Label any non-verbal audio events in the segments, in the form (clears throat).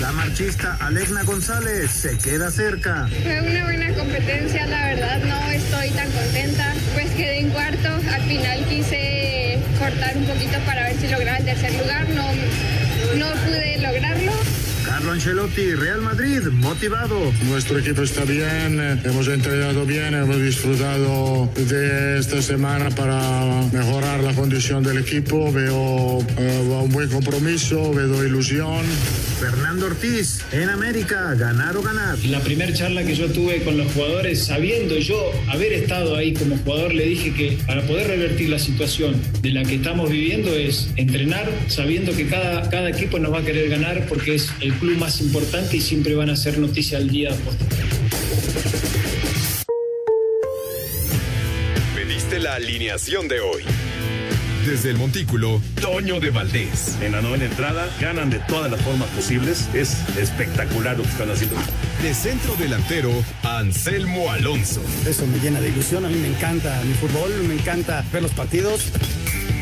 La marchista Alegna González se queda cerca. Fue una buena competencia, la verdad no estoy tan contenta. Pues quedé en cuarto, al final quise cortar un poquito para ver si lograba el tercer lugar, no, no pude lograrlo. Carlo Ancelotti, Real Madrid, motivado. Nuestro equipo está bien, hemos entrenado bien, hemos disfrutado de esta semana para mejorar la condición del equipo. Veo uh, un buen compromiso, veo ilusión. Fernando Ortiz, en América, ganar o ganar. La primera charla que yo tuve con los jugadores, sabiendo yo haber estado ahí como jugador, le dije que para poder revertir la situación de la que estamos viviendo es entrenar sabiendo que cada, cada equipo nos va a querer ganar porque es el club más importante y siempre van a ser noticia al día posterior. Pediste la alineación de hoy. Desde el Montículo, Toño de Valdés. En la novena entrada ganan de todas las formas posibles. Es espectacular lo que están haciendo. De centro delantero, Anselmo Alonso. Eso me llena de ilusión. A mí me encanta mi fútbol, me encanta ver los partidos.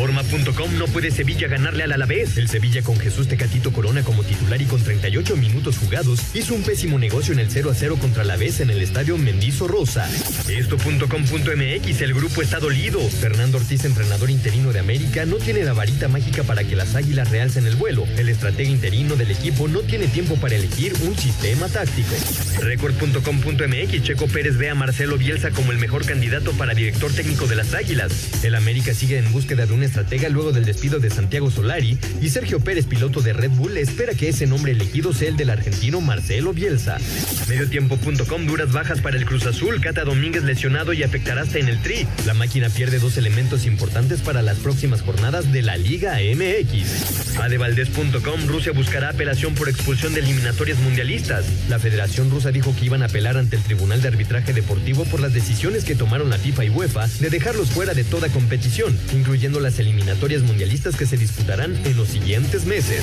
Reforma.com no puede Sevilla ganarle al Alavés. El Sevilla con Jesús Tecatito Corona como titular y con 38 minutos jugados hizo un pésimo negocio en el 0 a 0 contra Alavés en el estadio Mendizo Rosa. Esto.com.mx, el grupo está dolido. Fernando Ortiz, entrenador interino de América, no tiene la varita mágica para que las águilas realcen el vuelo. El estratega interino del equipo no tiene tiempo para elegir un sistema táctico. Record.com.mx, Checo Pérez ve a Marcelo Bielsa como el mejor candidato para director técnico de las águilas. El América sigue en búsqueda de un estratega luego del despido de Santiago Solari y Sergio Pérez, piloto de Red Bull, espera que ese nombre elegido sea el del argentino Marcelo Bielsa. Mediotiempo.com duras bajas para el Cruz Azul, Cata Domínguez lesionado y afectará en el tri. La máquina pierde dos elementos importantes para las próximas jornadas de la Liga MX. Adevaldez.com Rusia buscará apelación por expulsión de eliminatorias mundialistas. La Federación Rusa dijo que iban a apelar ante el Tribunal de Arbitraje Deportivo por las decisiones que tomaron la FIFA y UEFA de dejarlos fuera de toda competición, incluyendo las eliminatorias mundialistas que se disputarán en los siguientes meses.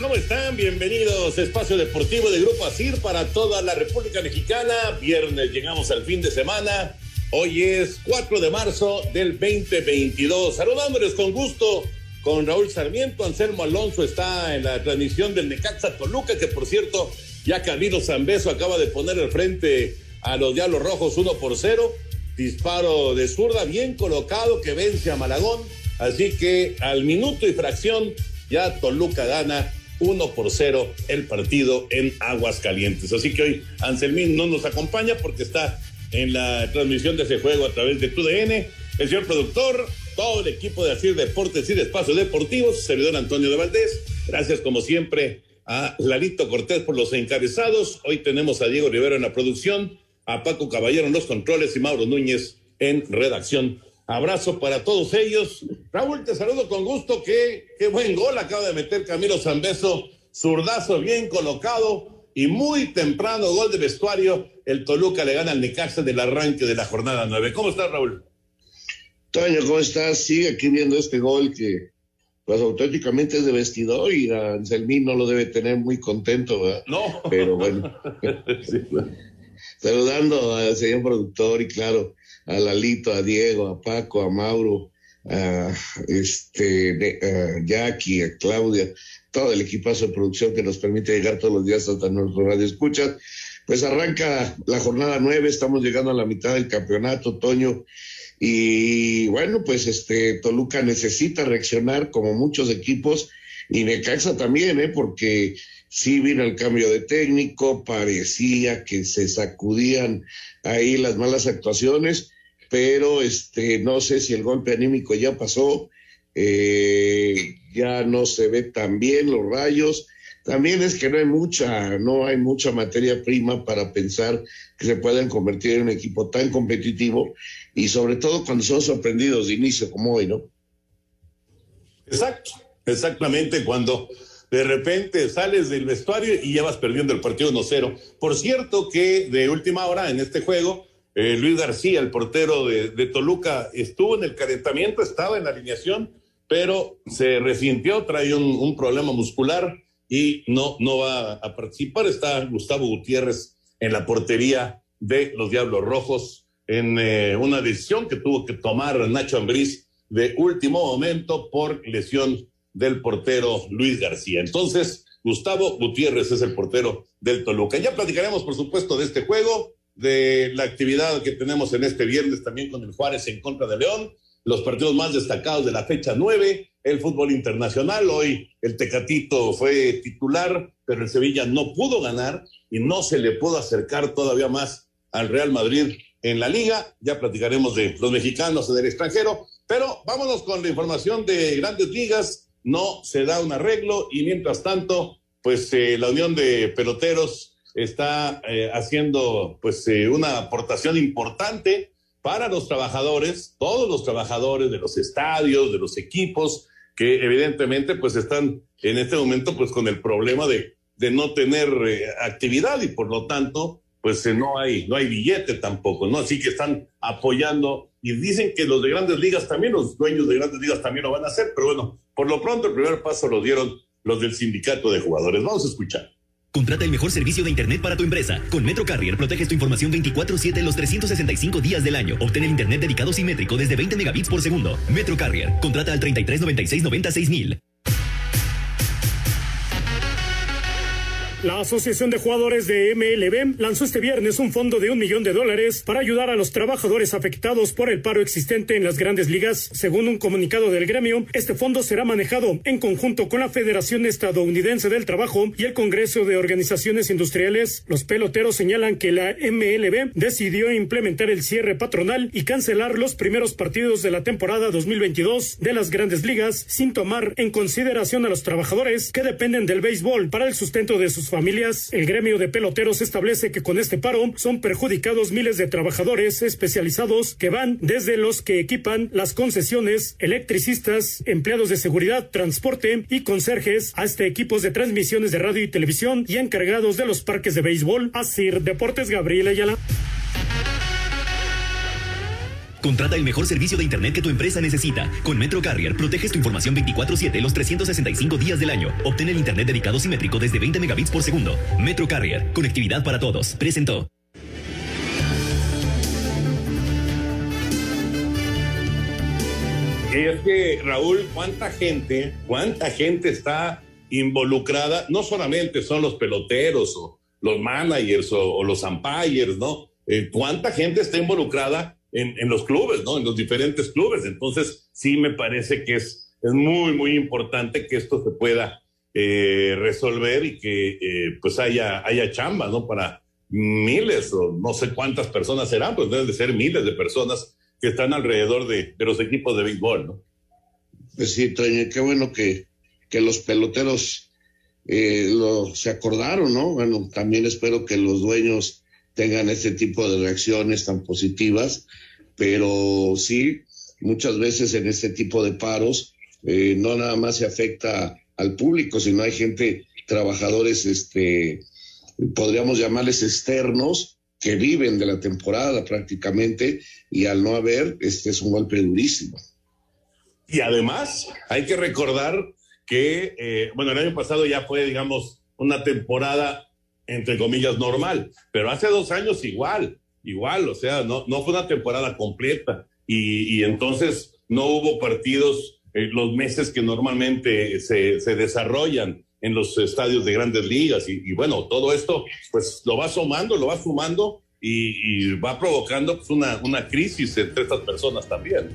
¿cómo están? Bienvenidos a Espacio Deportivo de Grupo ASIR para toda la República Mexicana. Viernes llegamos al fin de semana. Hoy es 4 de marzo del 2022. Saludándoles con gusto con Raúl Sarmiento. Anselmo Alonso está en la transmisión del Necaxa Toluca, que por cierto, ya Camilo Zambeso acaba de poner al frente a los Diablos Rojos 1 por 0. Disparo de zurda bien colocado que vence a Malagón. Así que al minuto y fracción ya Toluca gana 1 por 0 el partido en Aguascalientes. Así que hoy Anselmín no nos acompaña porque está en la transmisión de ese juego a través de TUDN. El señor productor, todo el equipo de Asir Deportes y de Espacios Deportivos, servidor Antonio de Valdés. Gracias como siempre a Lalito Cortés por los encabezados. Hoy tenemos a Diego Rivero en la producción, a Paco Caballero en los controles y Mauro Núñez en redacción. Abrazo para todos ellos. Raúl, te saludo con gusto. Qué, qué buen gol acaba de meter Camilo Zambeso. Zurdazo bien colocado y muy temprano gol de vestuario. El Toluca le gana al Necaxa del arranque de la jornada nueve. ¿Cómo estás, Raúl? Toño, ¿cómo estás? Sigue aquí viendo este gol que, pues auténticamente es de vestidor y a Anselmín no lo debe tener muy contento, ¿verdad? No. Pero bueno. (laughs) sí, bueno. Saludando al señor productor y claro, a Lalito, a Diego, a Paco, a Mauro, a este, a Jackie, a Claudia, todo el equipazo de producción que nos permite llegar todos los días hasta nuestro radio escuchas. Pues arranca la jornada nueve, estamos llegando a la mitad del campeonato, otoño, y bueno, pues este Toluca necesita reaccionar como muchos equipos y Necaxa también, ¿eh? porque sí vino el cambio de técnico, parecía que se sacudían ahí las malas actuaciones, pero este no sé si el golpe anímico ya pasó, eh, ya no se ve tan bien los rayos, también es que no hay mucha, no hay mucha materia prima para pensar que se puedan convertir en un equipo tan competitivo y sobre todo cuando son sorprendidos de inicio como hoy, ¿no? Exacto, exactamente cuando de repente sales del vestuario y ya vas perdiendo el partido 1-0. Por cierto que de última hora en este juego, eh, Luis García, el portero de, Toluca, estuvo en el calentamiento, estaba en la alineación, pero se resintió, trae un, problema muscular y no, no va a participar. Está Gustavo Gutiérrez en la portería de los Diablos Rojos en eh, una decisión que tuvo que tomar Nacho Ambriz de último momento por lesión del portero Luis García. Entonces, Gustavo Gutiérrez es el portero del Toluca. Ya platicaremos, por supuesto, de este juego, de la actividad que tenemos en este viernes también con el Juárez en contra de León, los partidos más destacados de la fecha nueve, el fútbol internacional. Hoy el Tecatito fue titular, pero el Sevilla no pudo ganar y no se le pudo acercar todavía más al Real Madrid en la liga. Ya platicaremos de los mexicanos en el extranjero, pero vámonos con la información de grandes ligas no se da un arreglo y mientras tanto, pues eh, la Unión de Peloteros está eh, haciendo pues eh, una aportación importante para los trabajadores, todos los trabajadores de los estadios, de los equipos, que evidentemente pues están en este momento pues con el problema de, de no tener actividad y por lo tanto pues no hay, no hay billete tampoco, ¿no? Así que están apoyando y dicen que los de grandes ligas también, los dueños de grandes ligas también lo van a hacer, pero bueno, por lo pronto el primer paso lo dieron los del sindicato de jugadores. Vamos a escuchar. Contrata el mejor servicio de Internet para tu empresa. Con Metro Carrier proteges tu información 24-7 los 365 días del año. Obtén el Internet dedicado simétrico desde 20 megabits por segundo. Metro Carrier. Contrata al 33 96 96 mil. La Asociación de Jugadores de MLB lanzó este viernes un fondo de un millón de dólares para ayudar a los trabajadores afectados por el paro existente en las grandes ligas. Según un comunicado del gremio, este fondo será manejado en conjunto con la Federación Estadounidense del Trabajo y el Congreso de Organizaciones Industriales. Los peloteros señalan que la MLB decidió implementar el cierre patronal y cancelar los primeros partidos de la temporada 2022 de las grandes ligas sin tomar en consideración a los trabajadores que dependen del béisbol para el sustento de sus familias. El gremio de peloteros establece que con este paro son perjudicados miles de trabajadores especializados que van desde los que equipan las concesiones, electricistas, empleados de seguridad, transporte y conserjes, hasta equipos de transmisiones de radio y televisión y encargados de los parques de béisbol. Asir Deportes Gabriel Ayala. Contrata el mejor servicio de Internet que tu empresa necesita. Con Metro Carrier proteges tu información 24-7 los 365 días del año. Obtén el Internet dedicado simétrico desde 20 megabits por segundo. Metro Carrier, conectividad para todos. Presentó. Es que, Raúl, ¿cuánta gente, cuánta gente está involucrada? No solamente son los peloteros o los managers o, los umpires, ¿no? Eh, ¿Cuánta gente está involucrada en, los clubes, ¿no? En los diferentes clubes. Entonces, sí me parece que es, es muy, muy importante que esto se pueda eh, resolver y que eh, pues haya, haya chamba, ¿no? Para miles o no sé cuántas personas serán, pues deben de ser miles de personas que están alrededor de, los equipos de béisbol, ¿no? Pues sí, Toño, qué bueno que, que los peloteros eh, lo, se acordaron, ¿no? Bueno, también espero que los dueños tengan este tipo de reacciones tan positivas, pero sí, muchas veces en este tipo de paros eh, no nada más se afecta al público, sino hay gente, trabajadores, este, podríamos llamarles externos, que viven de la temporada prácticamente y al no haber, este es un golpe durísimo. Y además, hay que recordar que, eh, bueno, el año pasado ya fue, digamos, una temporada entre comillas, normal. Pero hace dos años igual, igual, o sea, no, no fue una temporada completa. Y, entonces no hubo partidos eh, los meses que normalmente se, se, desarrollan en los estadios de grandes ligas. Y, bueno, todo esto, pues lo va sumando, lo va sumando y, va provocando pues, una, una crisis entre estas personas también.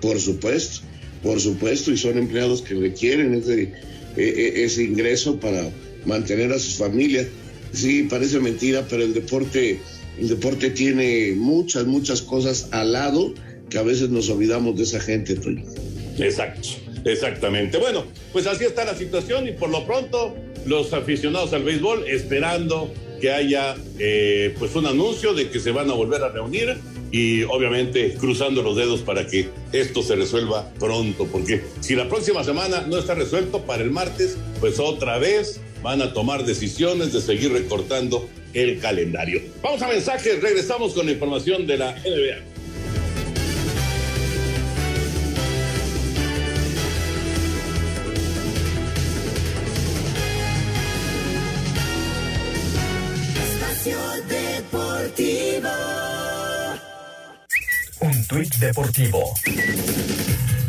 Por supuesto, por supuesto, y son empleados que requieren ese, e, e, ese ingreso para mantener a sus familias. Sí, parece mentira, pero el deporte, el deporte tiene muchas, muchas cosas al lado que a veces nos olvidamos de esa gente, Exacto, exactamente. Bueno, pues así está la situación y por lo pronto los aficionados al béisbol esperando que haya eh, pues un anuncio de que se van a volver a reunir y obviamente cruzando los dedos para que esto se resuelva pronto, porque si la próxima semana no está resuelto para el martes, pues otra vez van a tomar decisiones de seguir recortando el calendario. Vamos a mensajes, regresamos con la información de la NBA. Deportivo. Un tuit deportivo.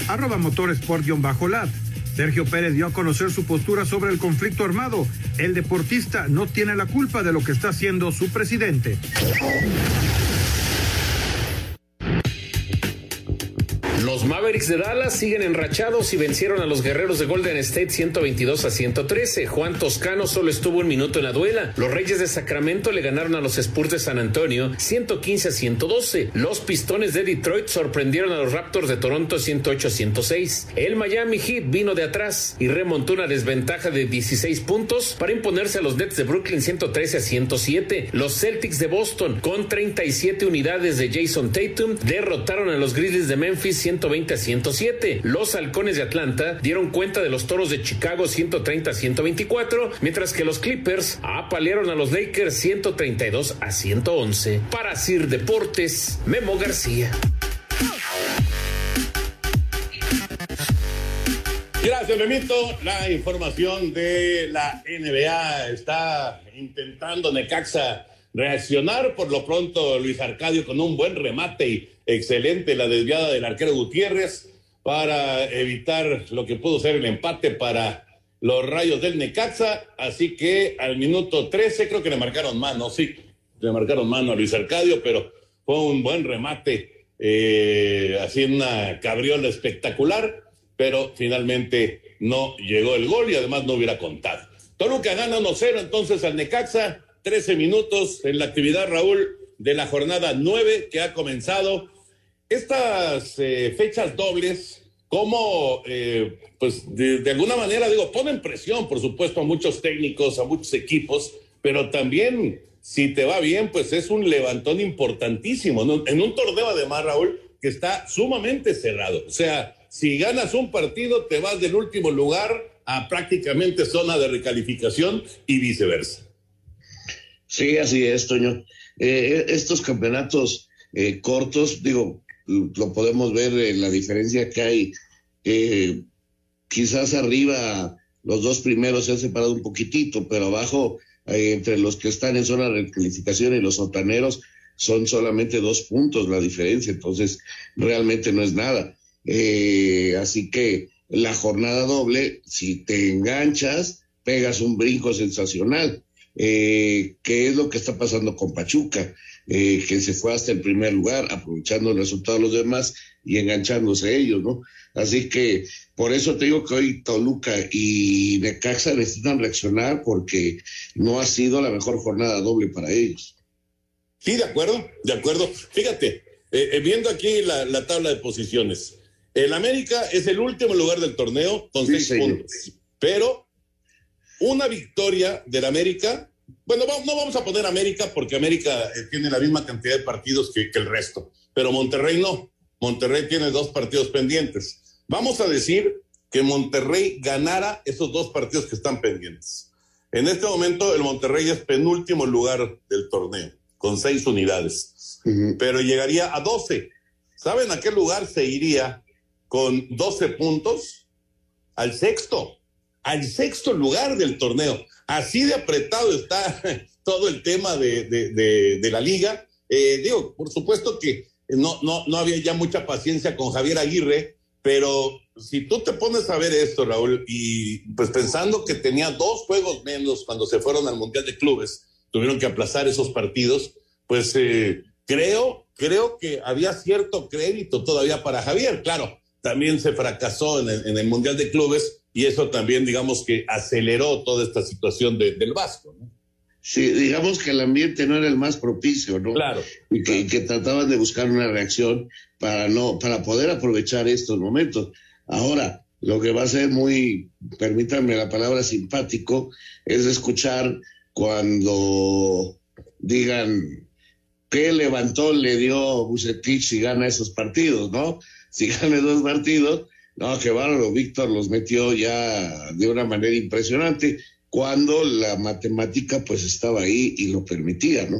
Arroba motorsport-lat. Sergio Pérez dio a conocer su postura sobre el conflicto armado. El deportista no tiene la culpa de lo que está haciendo su presidente. Los Mavericks de Dallas siguen enrachados y vencieron a los guerreros de Golden State 122 a 113. Juan Toscano solo estuvo un minuto en la duela. Los Reyes de Sacramento le ganaron a los Spurs de San Antonio 115 a 112. Los Pistones de Detroit sorprendieron a los Raptors de Toronto 108 a 106. El Miami Heat vino de atrás y remontó una desventaja de 16 puntos para imponerse a los Nets de Brooklyn 113 a 107. Los Celtics de Boston con 37 unidades de Jason Tatum derrotaron a los Grizzlies de Memphis 120 a 107. Los halcones de Atlanta dieron cuenta de los toros de Chicago 130 a 124, mientras que los Clippers apalearon a los Lakers 132 a 111. Para Sir Deportes, Memo García. Gracias, Memito. La información de la NBA está intentando Necaxa reaccionar. Por lo pronto, Luis Arcadio con un buen remate y excelente la desviada del arquero Gutiérrez para evitar lo que pudo ser el empate para los rayos del Necaxa. Así que al minuto 13 creo que le marcaron mano, sí, le marcaron mano a Luis Arcadio, pero fue un buen remate, eh, así una cabriola espectacular, pero finalmente no llegó el gol y además no hubiera contado. Toluca gana 1-0 entonces al Necaxa, 13 minutos en la actividad, Raúl, de la jornada 9 que ha comenzado estas eh, fechas dobles, como, eh, pues, de, alguna manera, digo, ponen presión, por supuesto, a muchos técnicos, a muchos equipos, pero también, si te va bien, pues es un levantón importantísimo, En un torneo, además, Raúl, que está sumamente cerrado. O sea, si ganas un partido, te vas del último lugar a prácticamente zona de recalificación y viceversa. Sí, así es, Toño. Eh, estos campeonatos cortos, digo, lo podemos ver en la diferencia que hay. quizás arriba los dos primeros se han separado un poquitito, pero abajo, eh, entre los que están en zona de calificación y los sotaneros, son solamente dos puntos la diferencia, entonces realmente no es nada. Eh, así que la jornada doble, si te enganchas, pegas un brinco sensacional, eh, que es lo que está pasando con Pachuca. Eh, que se fue hasta el primer lugar, aprovechando el resultado de los demás y enganchándose a ellos, ¿no? Así que por eso te digo que hoy Toluca y Necaxa necesitan reaccionar porque no ha sido la mejor jornada doble para ellos. Sí, de acuerdo, de acuerdo. Fíjate, eh, eh, viendo aquí la, tabla de posiciones, el América es el último lugar del torneo con seis puntos, pero una victoria del América bueno, no vamos a poner América porque América eh, tiene la misma cantidad de partidos que, el resto, pero Monterrey no. Monterrey tiene dos partidos pendientes. Vamos a decir que Monterrey ganara esos dos partidos que están pendientes. En este momento el Monterrey es penúltimo lugar del torneo, con seis unidades, pero llegaría a doce. ¿Saben a qué lugar se iría con doce puntos? Al sexto, al sexto lugar del torneo. Así de apretado está (laughs) todo el tema de, la liga. Eh, digo, por supuesto que no, no, no había ya mucha paciencia con Javier Aguirre, pero si tú te pones a ver esto, Raúl, y pues pensando que tenía dos juegos menos cuando se fueron al Mundial de Clubes, tuvieron que aplazar esos partidos, pues eh, creo, creo que había cierto crédito todavía para Javier. Claro, también se fracasó en el Mundial de Clubes, y eso también, digamos que aceleró toda esta situación del Vasco, ¿no? Sí, digamos que el ambiente no era el más propicio, ¿no? Claro. Y que, trataban de buscar una reacción para no, para poder aprovechar estos momentos. Ahora, lo que va a ser muy, permítanme la palabra simpático, es escuchar cuando digan qué levantó le dio Bucetich si gana esos partidos, ¿no? Si gana dos partidos, no, que bárbaro, Víctor los metió ya de una manera impresionante cuando la matemática pues estaba ahí y lo permitía, ¿no?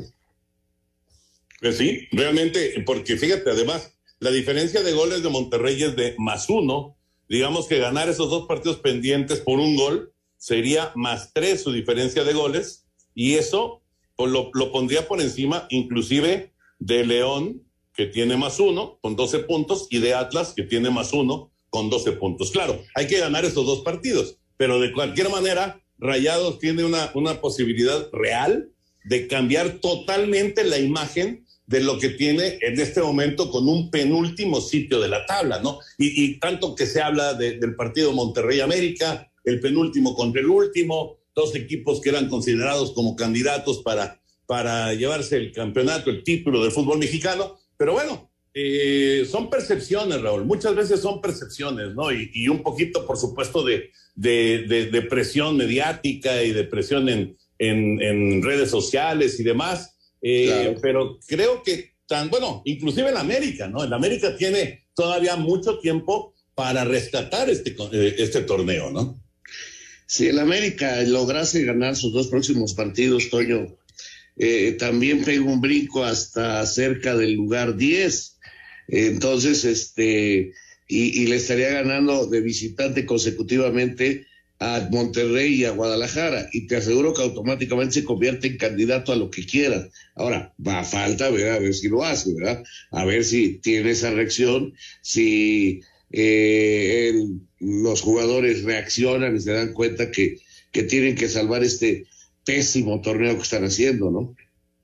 Pues sí, realmente, porque fíjate, además, la diferencia de goles de Monterrey es de más uno. Digamos que ganar esos dos partidos pendientes por un gol sería más tres su diferencia de goles y eso pues, lo, lo pondría por encima inclusive de León, que tiene más uno con 12 puntos, y de Atlas, que tiene más uno con 12 puntos. Claro, hay que ganar esos dos partidos, pero de cualquier manera, Rayados tiene una, una posibilidad real de cambiar totalmente la imagen de lo que tiene en este momento con un penúltimo sitio de la tabla, ¿no? Y, tanto que se habla del partido Monterrey América, el penúltimo contra el último, dos equipos que eran considerados como candidatos para, para llevarse el campeonato, el título del fútbol mexicano, pero bueno, eh, son percepciones, Raúl, muchas veces son percepciones, ¿no? Y, un poquito, por supuesto, de, de, presión mediática y de presión en, en redes sociales y demás eh, pero creo que tan, bueno, inclusive en América, ¿no? En América tiene todavía mucho tiempo para rescatar este, eh, este torneo, ¿no? Si el América lograse ganar sus dos próximos partidos, Toño, eh, también pega un brinco hasta cerca del lugar 10. Entonces, este, y, y, le estaría ganando de visitante consecutivamente a Monterrey y a Guadalajara y te aseguro que automáticamente se convierte en candidato a lo que quiera. Ahora, va a falta ver a ver si lo hace, ¿verdad? A ver si tiene esa reacción, si eh, los jugadores reaccionan y se dan cuenta que, que tienen que salvar este pésimo torneo que están haciendo, ¿no?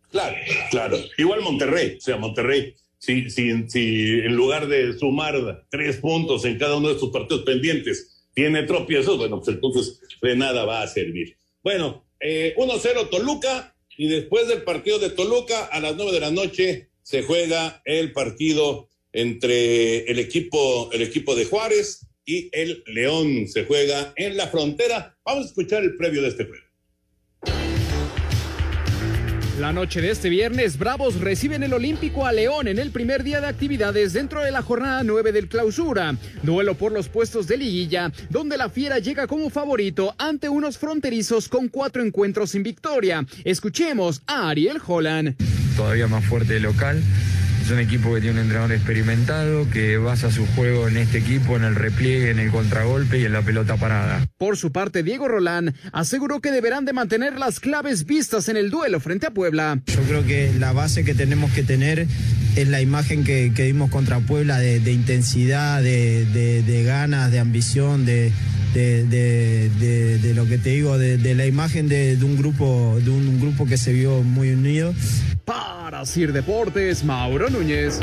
Claro, claro. Igual Monterrey, o sea, Monterrey, si, si, si en lugar de sumar tres puntos en cada uno de estos partidos pendientes, tiene tropiezos, bueno, pues entonces de nada va a servir. Bueno, 1-0 eh, Toluca y después del partido de Toluca a las 9 de la noche se juega el partido entre el equipo, el equipo de Juárez y el León. Se juega en la frontera. Vamos a escuchar el previo de este juego. La noche de este viernes, Bravos reciben el Olímpico a León en el primer día de actividades dentro de la jornada 9 del clausura. Duelo por los puestos de liguilla, donde la Fiera llega como favorito ante unos fronterizos con cuatro encuentros sin victoria. Escuchemos a Ariel Holland. Todavía más fuerte local es un equipo que tiene un entrenador experimentado, que basa su juego en este equipo, en el repliegue, en el contragolpe y en la pelota parada. Por su parte, Diego Rolán aseguró que deberán de mantener las claves vistas en el duelo frente a Puebla. Yo creo que la base que tenemos que tener es la imagen que, que dimos contra Puebla de, intensidad, de, ganas, de ambición, de, de, lo que te digo, de, la imagen de, un grupo, de un grupo que se vio muy unido. Para Sir Deportes, Mauro Núñez.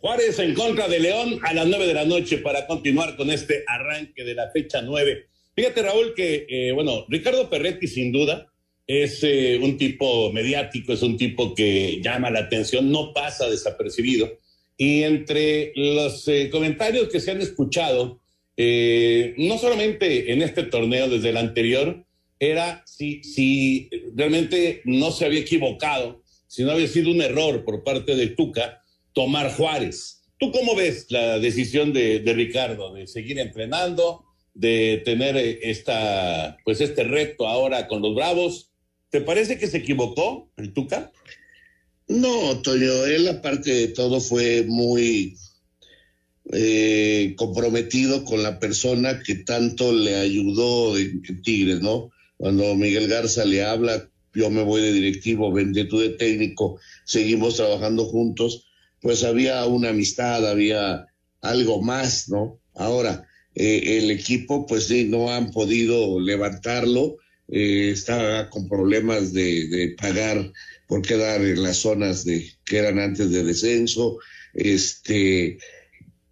Juárez en contra de León a las nueve de la noche para continuar con este arranque de la fecha nueve. Fíjate, Raúl, que, eh, bueno, Ricardo Perretti sin duda es eh, un tipo mediático, es un tipo que llama la atención, no pasa desapercibido. Y entre los eh, comentarios que se han escuchado, no solamente en este torneo, desde el anterior, era si, si realmente no se había equivocado, si no había sido un error por parte de Tuca tomar Juárez. ¿Tú cómo ves la decisión de, Ricardo de seguir entrenando, de tener eh, esta, pues este reto ahora con los Bravos? ¿Te parece que se equivocó el Tuca? No, Toño, él aparte de todo fue muy eh, comprometido con la persona que tanto le ayudó en Tigres, ¿no? Cuando Miguel Garza le habla, yo me voy de directivo, vende tú de técnico, seguimos trabajando juntos, pues había una amistad, había algo más, ¿no? Ahora, eh, el equipo, pues sí, no han podido levantarlo, eh, está con problemas de, de, pagar por quedar en las zonas de que eran antes de descenso, este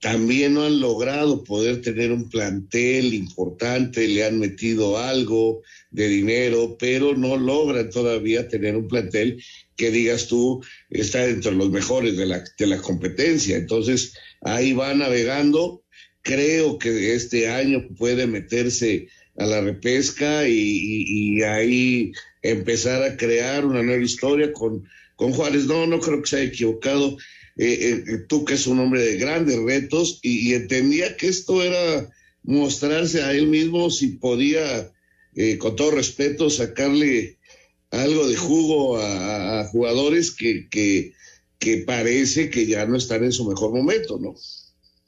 también no han logrado poder tener un plantel importante, le han metido algo de dinero, pero no logran todavía tener un plantel que digas tú está entre los mejores de la, de la competencia. Entonces ahí va navegando creo que este año puede meterse a la repesca y, ahí empezar a crear una nueva historia con, con Juárez. No, no creo que se haya equivocado. Eh, eh, tú que es un hombre de grandes retos y, entendía que esto era mostrarse a él mismo si podía, eh, con todo respeto, sacarle algo de jugo a, jugadores que, que, que parece que ya no están en su mejor momento, ¿no?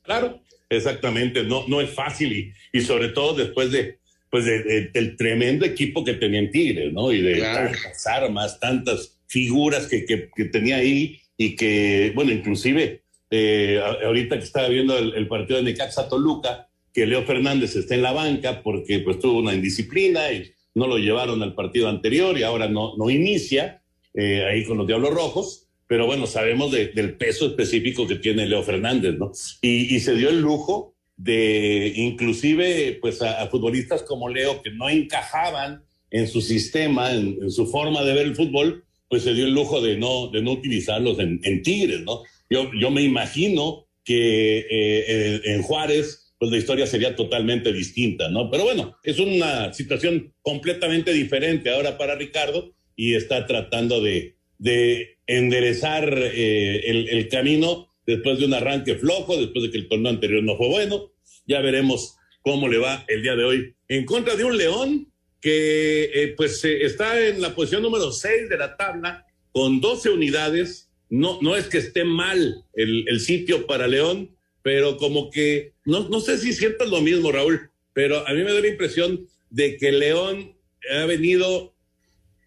Claro, Exactamente, no, no es fácil y, sobre todo después de, pues del tremendo equipo que tenía en Tigres, ¿no? Y de tantas armas, tantas figuras que, que, tenía ahí y que, bueno, inclusive eh, ahorita que estaba viendo el, partido de Necaxa Toluca, que Leo Fernández está en la banca porque pues tuvo una indisciplina y no lo llevaron al partido anterior y ahora no, no inicia eh, ahí con los Diablos Rojos pero bueno, sabemos del peso específico que tiene Leo Fernández, ¿no? Y, se dio el lujo de inclusive pues a, futbolistas como Leo que no encajaban en su sistema, en, su forma de ver el fútbol, pues se dio el lujo de no, de no utilizarlos en, Tigres, ¿no? Yo, yo me imagino que eh, en Juárez, pues la historia sería totalmente distinta, ¿no? Pero bueno, es una situación completamente diferente ahora para Ricardo y está tratando de, de enderezar eh, el, camino después de un arranque flojo, después de que el torneo anterior no fue bueno. Ya veremos cómo le va el día de hoy en contra de un León que eh, pues eh, está en la posición número 6 de la tabla con 12 unidades. No, no es que esté mal el, el sitio para León, pero como que, no, no sé si sientas lo mismo, Raúl, pero a mí me da la impresión de que León ha venido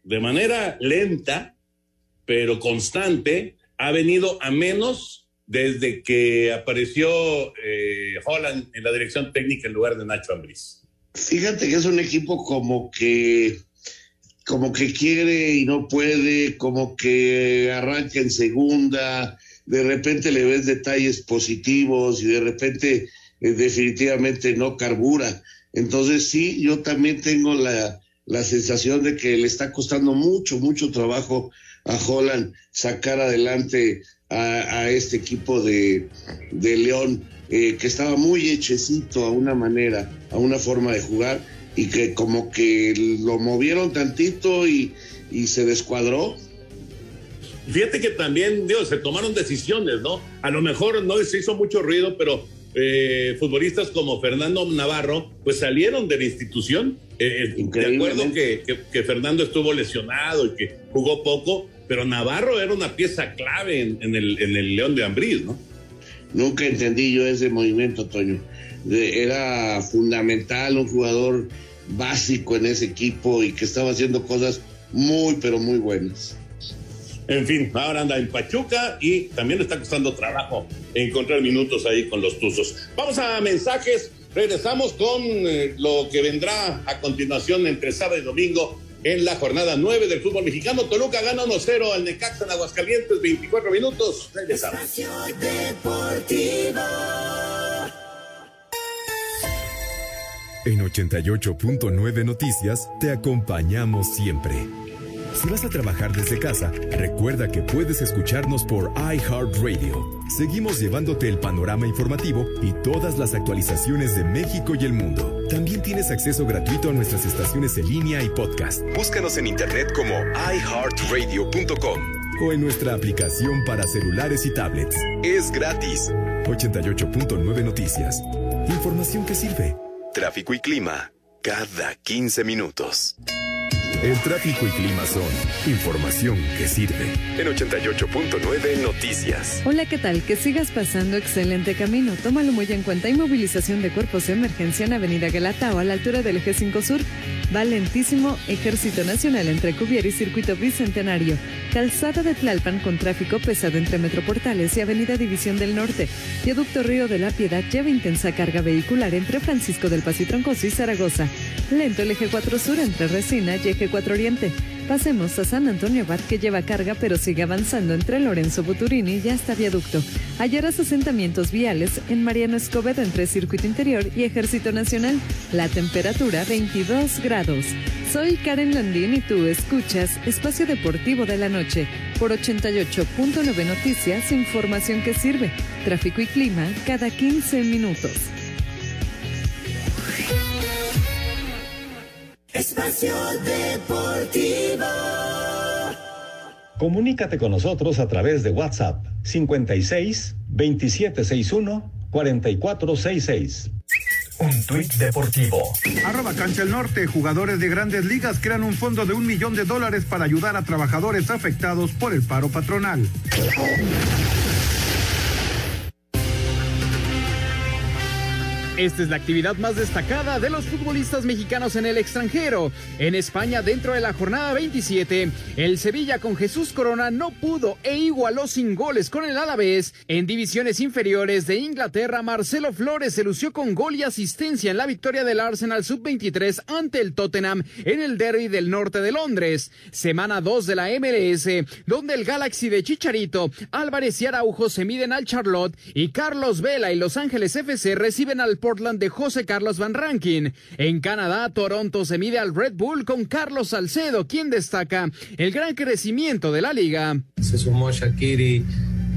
de manera lenta, pero constante, ha venido a menos desde que apareció eh, Holland en la dirección técnica en lugar de Nacho Ambriz. Fíjate que es un equipo como que como que quiere y no puede, como que arranca en segunda, de repente le ves detalles positivos y de repente eh, definitivamente no carbura. Entonces sí, yo también tengo la, la sensación de que le está costando mucho, mucho trabajo a Holland sacar adelante a, este equipo de, León, eh, que estaba muy hechecito a una manera, a una forma de jugar, y que como que lo movieron tantito y, se descuadró. Fíjate que también, Dios, se tomaron decisiones, ¿no? A lo mejor no se hizo mucho ruido, pero eh, futbolistas como Fernando Navarro, pues salieron de la institución. Eh, de acuerdo que, que, Fernando estuvo lesionado y que jugó poco, pero Navarro era una pieza clave en, el, en el León de Ambril, ¿no? Nunca entendí yo ese movimiento, Toño. era fundamental, un jugador básico en ese equipo y que estaba haciendo cosas muy, pero muy buenas. En fin, ahora anda en Pachuca y también le está costando trabajo encontrar minutos ahí con los Tuzos. Vamos a mensajes. Regresamos con eh, lo que vendrá a continuación entre sábado y domingo en la jornada 9 del fútbol mexicano. Toluca gana 1-0 al Necaxa en Aguascalientes, 24 minutos. Regresamos. En 88.9 Noticias te acompañamos siempre si vas a trabajar desde casa, recuerda que puedes escucharnos por iHeartRadio. Seguimos llevándote el panorama informativo y todas las actualizaciones de México y el mundo. También tienes acceso gratuito a nuestras estaciones en línea y podcast. Búscanos en internet como iHeartRadio.com o en nuestra aplicación para celulares y tablets. Es gratis. 88.9 Noticias. Información que sirve. Tráfico y clima. Cada 15 minutos. El tráfico y clima son información que sirve. En 88.9 Noticias. Hola, ¿qué tal? Que sigas pasando excelente camino. Tómalo muy en cuenta. Hay movilización de cuerpos de emergencia en Avenida Galatao a la altura del Eje 5 Sur. Valentísimo Ejército Nacional entre Cuvier y Circuito Bicentenario. Calzada de Tlalpan con tráfico pesado entre Metroportales y Avenida División del Norte. Viaducto Río de la Piedad lleva intensa carga vehicular entre Francisco del Paso y Zaragoza. Lento el Eje 4 Sur entre Resina y Eje 4 Oriente. Pasemos a San Antonio Abad que lleva carga pero sigue avanzando entre Lorenzo Buturini y hasta Viaducto. Hallarás asentamientos viales en Mariano Escobedo entre Circuito Interior y Ejército Nacional. La temperatura 22 grados. Soy Karen Landín y tú escuchas Espacio Deportivo de la Noche por 88.9 Noticias, información que sirve. Tráfico y clima cada 15 minutos. Espacio Deportivo. Comunícate con nosotros a través de WhatsApp 56 2761 4466. Un tuit deportivo. Arroba Cancha el Norte. Jugadores de grandes ligas crean un fondo de un millón de dólares para ayudar a trabajadores afectados por el paro patronal. Esta es la actividad más destacada de los futbolistas mexicanos en el extranjero. En España, dentro de la jornada 27, el Sevilla con Jesús Corona no pudo e igualó sin goles con el Alavés. En divisiones inferiores de Inglaterra, Marcelo Flores se lució con gol y asistencia en la victoria del Arsenal Sub-23 ante el Tottenham en el derby del norte de Londres. Semana 2 de la MLS, donde el Galaxy de Chicharito, Álvarez y Araujo se miden al Charlotte y Carlos Vela y Los Ángeles FC reciben al Portland de José Carlos Van Rankin. En Canadá, Toronto se mide al Red Bull con Carlos Salcedo, quien destaca el gran crecimiento de la liga. Se sumó Shakiri,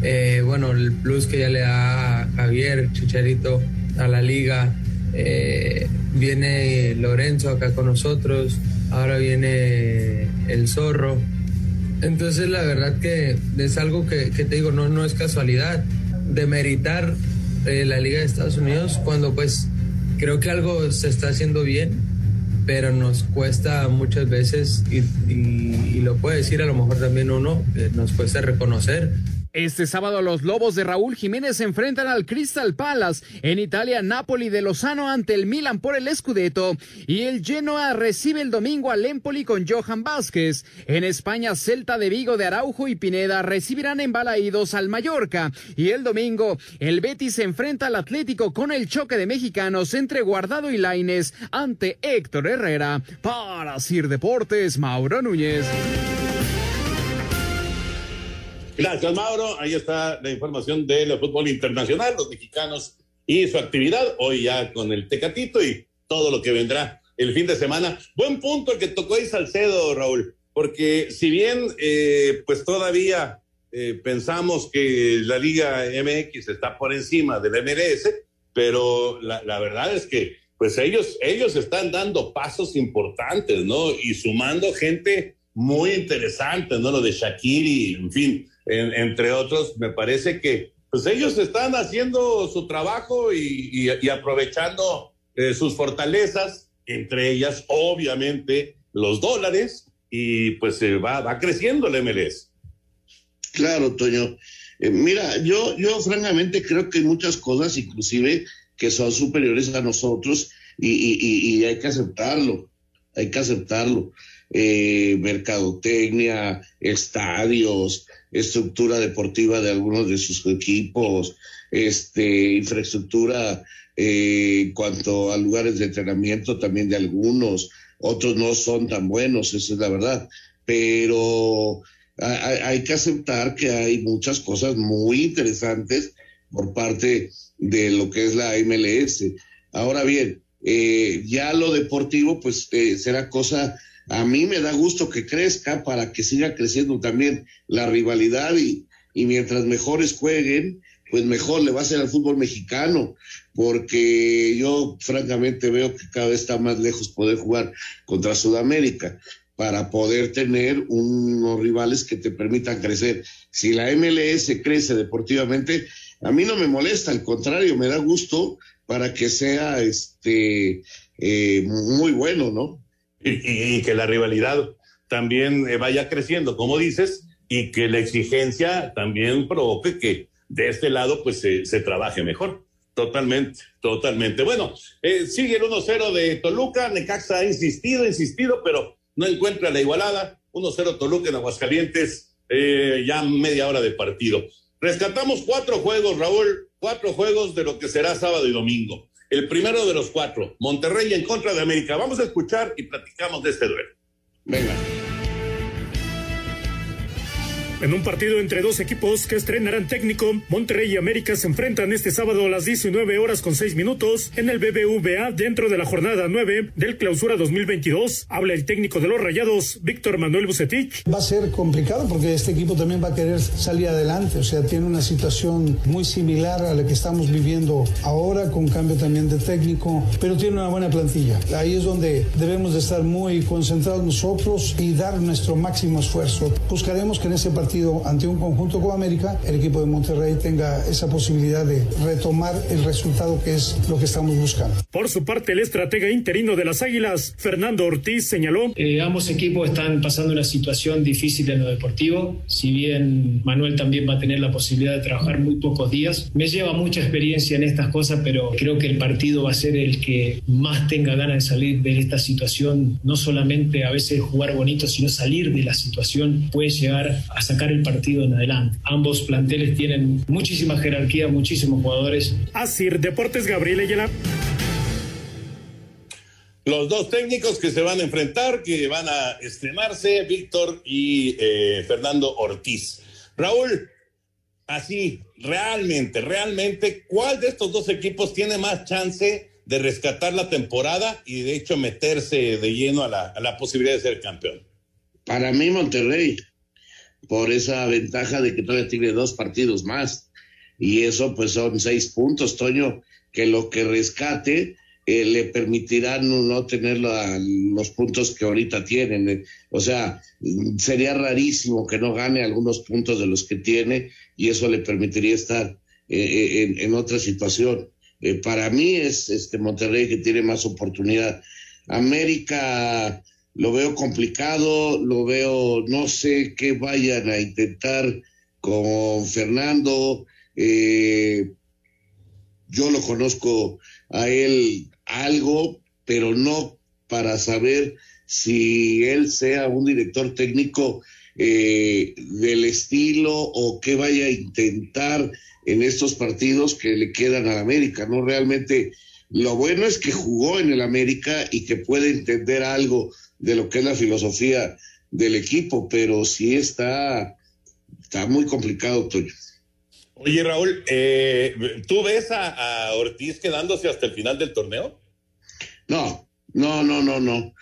eh, bueno, el plus que ya le da Javier Chicharito a la liga. Eh, viene Lorenzo acá con nosotros, ahora viene el Zorro. Entonces la verdad que es algo que, te digo, no, no es casualidad. De meritar eh, la Liga de Estados Unidos cuando pues creo que algo se está haciendo bien, pero nos cuesta muchas veces y, lo puede decir a lo mejor también uno, nos cuesta reconocer este sábado los Lobos de Raúl Jiménez se enfrentan al Crystal Palace. En Italia, Napoli de Lozano ante el Milan por el Scudetto. Y el Genoa recibe el domingo al Empoli con Johan Vázquez. En España, Celta de Vigo de Araujo y Pineda recibirán embalaídos al Mallorca. Y el domingo, el Betis se enfrenta al Atlético con el choque de mexicanos entre Guardado y Laines ante Héctor Herrera. Para Sir Deportes, Mauro Núñez. Gracias, Mauro. Ahí está la información del fútbol internacional, los mexicanos y su actividad. Hoy ya con el Tecatito y todo lo que vendrá el fin de semana. Buen punto el que tocó ahí Salcedo, Raúl, porque si bien eh, pues todavía eh, pensamos que la Liga MX está por encima del MLS, pero la, la verdad es que pues ellos, ellos están dando pasos importantes, ¿no? Y sumando gente muy interesante, ¿no? Lo de Shakiri, en fin, en, entre otros, me parece que pues ellos están haciendo su trabajo y, aprovechando eh, sus fortalezas, entre ellas, obviamente, los dólares, y pues se va, va creciendo el MLS. Claro, Toño. Eh, mira, yo, yo francamente creo que hay muchas cosas, inclusive, que son superiores a nosotros y, y, y hay que aceptarlo, hay que aceptarlo. Eh, mercadotecnia, estadios, estructura deportiva de algunos de sus equipos, este, infraestructura eh, en cuanto a lugares de entrenamiento también de algunos, otros no son tan buenos, esa es la verdad, pero hay, que aceptar que hay muchas cosas muy interesantes por parte de lo que es la MLS. Ahora bien, eh, ya lo deportivo, pues eh, será cosa, a mí me da gusto que crezca para que siga creciendo también la rivalidad y, y mientras mejores jueguen, pues mejor le va a ser al fútbol mexicano, porque yo francamente veo que cada vez está más lejos poder jugar contra Sudamérica para poder tener unos rivales que te permitan crecer. Si la MLS crece deportivamente, a mí no me molesta, al contrario, me da gusto para que sea este eh, muy bueno, ¿no? Y, que la rivalidad también eh, vaya creciendo, como dices, y que la exigencia también provoque que de este lado pues se, se trabaje mejor. Totalmente, totalmente. Bueno, eh, sigue el 1-0 de Toluca, Necaxa ha insistido, insistido, pero no encuentra la igualada. 1-0 Toluca en Aguascalientes, eh, ya media hora de partido. Rescatamos cuatro juegos, Raúl, cuatro juegos de lo que será sábado y domingo. El primero de los cuatro, Monterrey en contra de América. Vamos a escuchar y platicamos de este duelo. Venga. En un partido entre dos equipos que estrenarán técnico, Monterrey y América se enfrentan este sábado a las 19 horas con 6 minutos en el BBVA dentro de la jornada 9 del Clausura 2022. Habla el técnico de los Rayados, Víctor Manuel Bucetich. Va a ser complicado porque este equipo también va a querer salir adelante, o sea, tiene una situación muy similar a la que estamos viviendo ahora con cambio también de técnico, pero tiene una buena plantilla. Ahí es donde debemos de estar muy concentrados nosotros y dar nuestro máximo esfuerzo. Buscaremos que en ese partido ante un conjunto como América, el equipo de Monterrey tenga esa posibilidad de retomar el resultado que es lo que estamos buscando. Por su parte, el estratega interino de las Águilas, Fernando Ortiz, señaló. Eh, ambos equipos están pasando una situación difícil en lo deportivo. Si bien Manuel también va a tener la posibilidad de trabajar muy pocos días, me lleva mucha experiencia en estas cosas, pero creo que el partido va a ser el que más tenga ganas de salir de esta situación. No solamente a veces jugar bonito, sino salir de la situación puede llegar a sacar el partido en adelante. Ambos planteles tienen muchísima jerarquía, muchísimos jugadores. Así, Deportes Gabriel Ayala. Los dos técnicos que se van a enfrentar, que van a estrenarse, Víctor y eh, Fernando Ortiz. Raúl, así, realmente, realmente, ¿cuál de estos dos equipos tiene más chance de rescatar la temporada y de hecho meterse de lleno a la, a la posibilidad de ser campeón? Para mí, Monterrey, por esa ventaja de que todavía tiene dos partidos más. Y eso, pues son seis puntos, Toño, que lo que rescate eh, le permitirá no, tener los puntos que ahorita tienen. O sea, sería rarísimo que no gane algunos puntos de los que tiene y eso le permitiría estar eh, eh, en, otra situación. para mí es este Monterrey que tiene más oportunidad. América lo veo complicado, lo veo, no sé qué vayan a intentar con Fernando. Eh, yo lo conozco a él algo, pero no para saber si él sea un director técnico eh, del estilo o qué vaya a intentar en estos partidos que le quedan a América, ¿no? Realmente lo bueno es que jugó en el América y que puede entender algo de lo que es la filosofía del equipo, pero sí está, está muy complicado, Toño. Oye, Raúl, eh, ¿tú ves a, a, Ortiz quedándose hasta el final del torneo? No, no, no, no, no.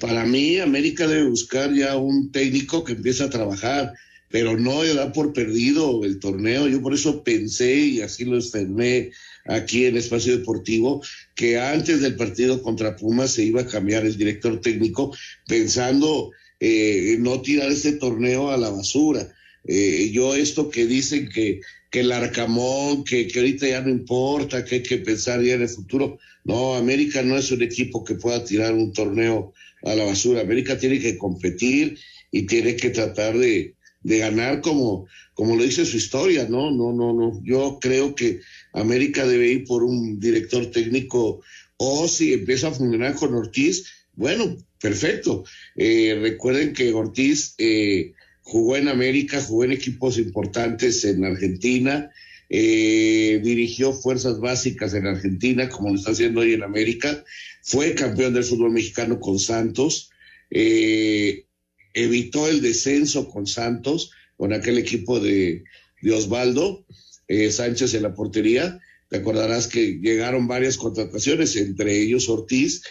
Para mí, América debe buscar ya un técnico que empiece a trabajar, pero no da por perdido el torneo. Yo por eso pensé y así lo externé aquí en Espacio Deportivo, que antes del partido contra Pumas se iba a cambiar el director técnico pensando eh, no tirar este torneo a la basura. Eh, yo esto que dicen que, que el Arcamón, que, que ahorita ya no importa, que hay que pensar ya en el futuro. No, América no es un equipo que pueda tirar un torneo a la basura. América tiene que competir y tiene que tratar de, de ganar como, como lo dice su historia, ¿no? No, no, no. Yo creo que América debe ir por un director técnico o si empieza a funcionar con Ortiz, bueno, perfecto. Eh, recuerden que Ortiz eh, jugó en América, jugó en equipos importantes en Argentina, eh, dirigió fuerzas básicas en Argentina, como lo está haciendo hoy en América, fue campeón del fútbol mexicano con Santos, evitó el descenso con Santos, con aquel equipo de, de Osvaldo, eh, Sánchez en la portería. Te acordarás que llegaron varias contrataciones, entre ellos Ortiz,